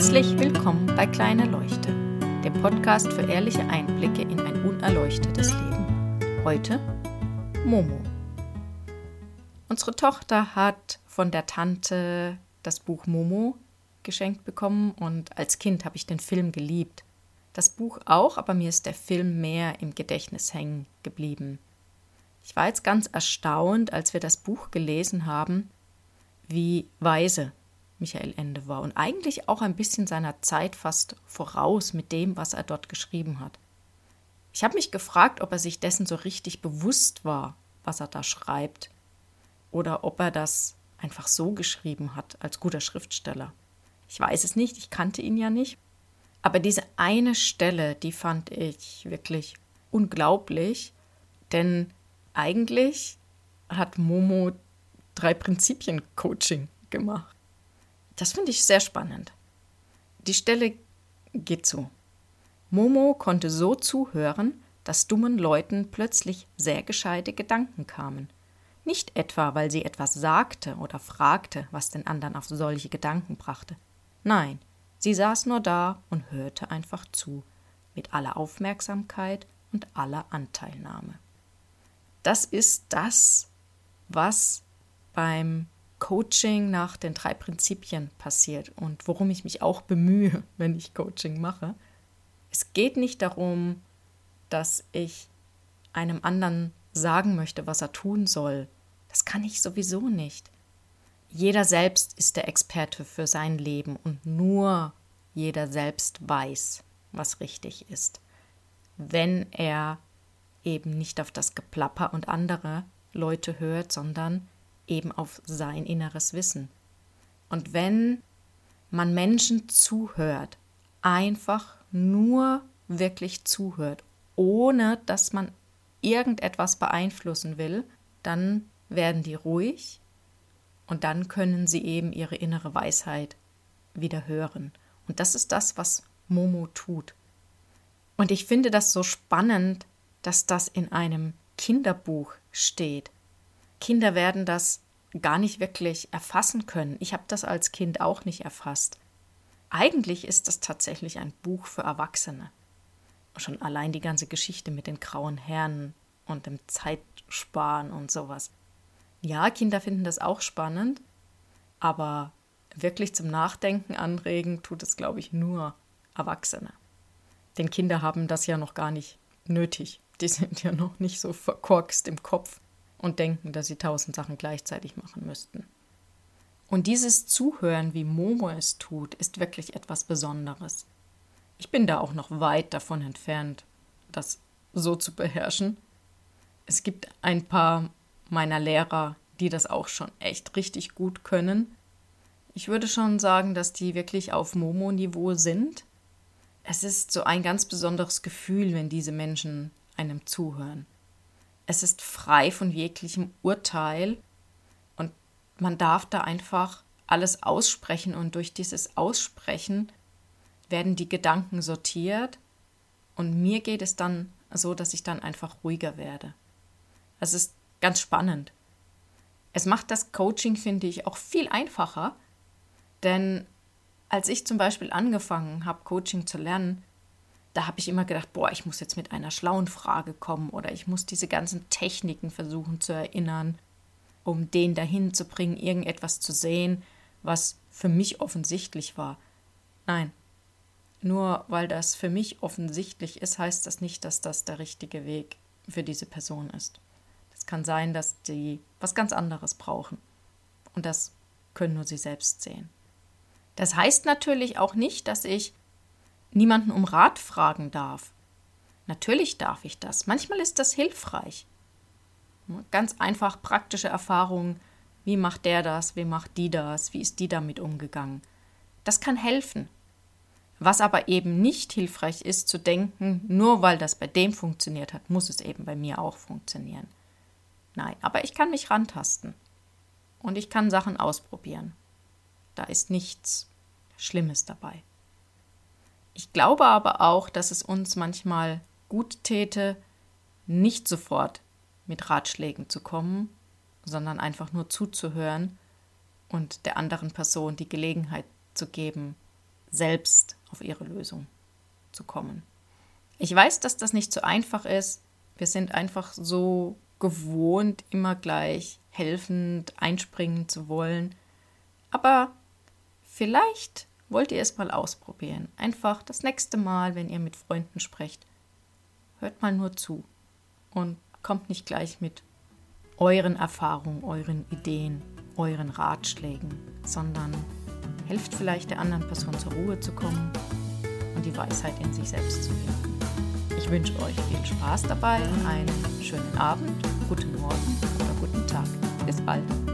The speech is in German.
Herzlich willkommen bei Kleine Leuchte, dem Podcast für ehrliche Einblicke in ein unerleuchtetes Leben. Heute Momo. Unsere Tochter hat von der Tante das Buch Momo geschenkt bekommen und als Kind habe ich den Film geliebt. Das Buch auch, aber mir ist der Film mehr im Gedächtnis hängen geblieben. Ich war jetzt ganz erstaunt, als wir das Buch gelesen haben, wie weise Michael Ende war und eigentlich auch ein bisschen seiner Zeit fast voraus mit dem, was er dort geschrieben hat. Ich habe mich gefragt, ob er sich dessen so richtig bewusst war, was er da schreibt, oder ob er das einfach so geschrieben hat als guter Schriftsteller. Ich weiß es nicht, ich kannte ihn ja nicht. Aber diese eine Stelle, die fand ich wirklich unglaublich, denn eigentlich hat Momo drei Prinzipien Coaching gemacht. Das finde ich sehr spannend. Die Stelle geht so. Momo konnte so zuhören, dass dummen Leuten plötzlich sehr gescheite Gedanken kamen. Nicht etwa, weil sie etwas sagte oder fragte, was den anderen auf solche Gedanken brachte. Nein, sie saß nur da und hörte einfach zu, mit aller Aufmerksamkeit und aller Anteilnahme. Das ist das, was beim Coaching nach den drei Prinzipien passiert und worum ich mich auch bemühe, wenn ich Coaching mache. Es geht nicht darum, dass ich einem anderen sagen möchte, was er tun soll. Das kann ich sowieso nicht. Jeder selbst ist der Experte für sein Leben und nur jeder selbst weiß, was richtig ist. Wenn er eben nicht auf das Geplapper und andere Leute hört, sondern eben auf sein inneres Wissen. Und wenn man Menschen zuhört, einfach nur wirklich zuhört, ohne dass man irgendetwas beeinflussen will, dann werden die ruhig und dann können sie eben ihre innere Weisheit wieder hören. Und das ist das, was Momo tut. Und ich finde das so spannend, dass das in einem Kinderbuch steht. Kinder werden das gar nicht wirklich erfassen können. Ich habe das als Kind auch nicht erfasst. Eigentlich ist das tatsächlich ein Buch für Erwachsene. Schon allein die ganze Geschichte mit den grauen Herren und dem Zeitsparen und sowas. Ja, Kinder finden das auch spannend, aber wirklich zum Nachdenken anregen tut es, glaube ich, nur Erwachsene. Denn Kinder haben das ja noch gar nicht nötig. Die sind ja noch nicht so verkorkst im Kopf und denken, dass sie tausend Sachen gleichzeitig machen müssten. Und dieses Zuhören, wie Momo es tut, ist wirklich etwas Besonderes. Ich bin da auch noch weit davon entfernt, das so zu beherrschen. Es gibt ein paar meiner Lehrer, die das auch schon echt richtig gut können. Ich würde schon sagen, dass die wirklich auf Momo-Niveau sind. Es ist so ein ganz besonderes Gefühl, wenn diese Menschen einem zuhören. Es ist frei von jeglichem Urteil und man darf da einfach alles aussprechen und durch dieses Aussprechen werden die Gedanken sortiert und mir geht es dann so, dass ich dann einfach ruhiger werde. Es ist ganz spannend. Es macht das Coaching, finde ich, auch viel einfacher, denn als ich zum Beispiel angefangen habe, Coaching zu lernen, da habe ich immer gedacht, boah, ich muss jetzt mit einer schlauen Frage kommen oder ich muss diese ganzen Techniken versuchen zu erinnern, um den dahin zu bringen, irgendetwas zu sehen, was für mich offensichtlich war. Nein, nur weil das für mich offensichtlich ist, heißt das nicht, dass das der richtige Weg für diese Person ist. Es kann sein, dass die was ganz anderes brauchen. Und das können nur sie selbst sehen. Das heißt natürlich auch nicht, dass ich niemanden um Rat fragen darf. Natürlich darf ich das. Manchmal ist das hilfreich. Ganz einfach praktische Erfahrungen. Wie macht der das? Wie macht die das? Wie ist die damit umgegangen? Das kann helfen. Was aber eben nicht hilfreich ist, zu denken, nur weil das bei dem funktioniert hat, muss es eben bei mir auch funktionieren. Nein, aber ich kann mich rantasten. Und ich kann Sachen ausprobieren. Da ist nichts Schlimmes dabei. Ich glaube aber auch, dass es uns manchmal gut täte, nicht sofort mit Ratschlägen zu kommen, sondern einfach nur zuzuhören und der anderen Person die Gelegenheit zu geben, selbst auf ihre Lösung zu kommen. Ich weiß, dass das nicht so einfach ist. Wir sind einfach so gewohnt, immer gleich helfend einspringen zu wollen. Aber vielleicht wollt ihr es mal ausprobieren. Einfach das nächste Mal, wenn ihr mit Freunden sprecht, hört mal nur zu und kommt nicht gleich mit euren Erfahrungen, euren Ideen, euren Ratschlägen, sondern helft vielleicht der anderen Person zur Ruhe zu kommen und die Weisheit in sich selbst zu finden. Ich wünsche euch viel Spaß dabei, einen schönen Abend, guten Morgen oder guten Tag. Bis bald.